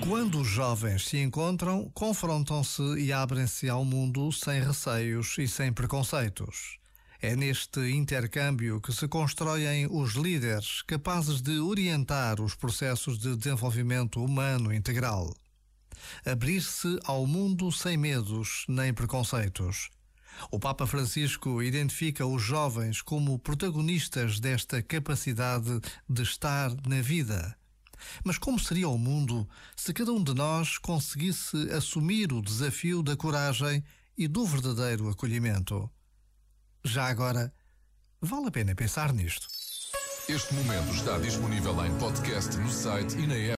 Quando os jovens se encontram, confrontam-se e abrem-se ao mundo sem receios e sem preconceitos. É neste intercâmbio que se constroem os líderes capazes de orientar os processos de desenvolvimento humano integral. Abrir-se ao mundo sem medos nem preconceitos. O Papa Francisco identifica os jovens como protagonistas desta capacidade de estar na vida mas como seria o mundo se cada um de nós conseguisse assumir o desafio da coragem e do verdadeiro acolhimento? Já agora, vale a pena pensar nisto. Este momento está disponível em podcast no site e na app.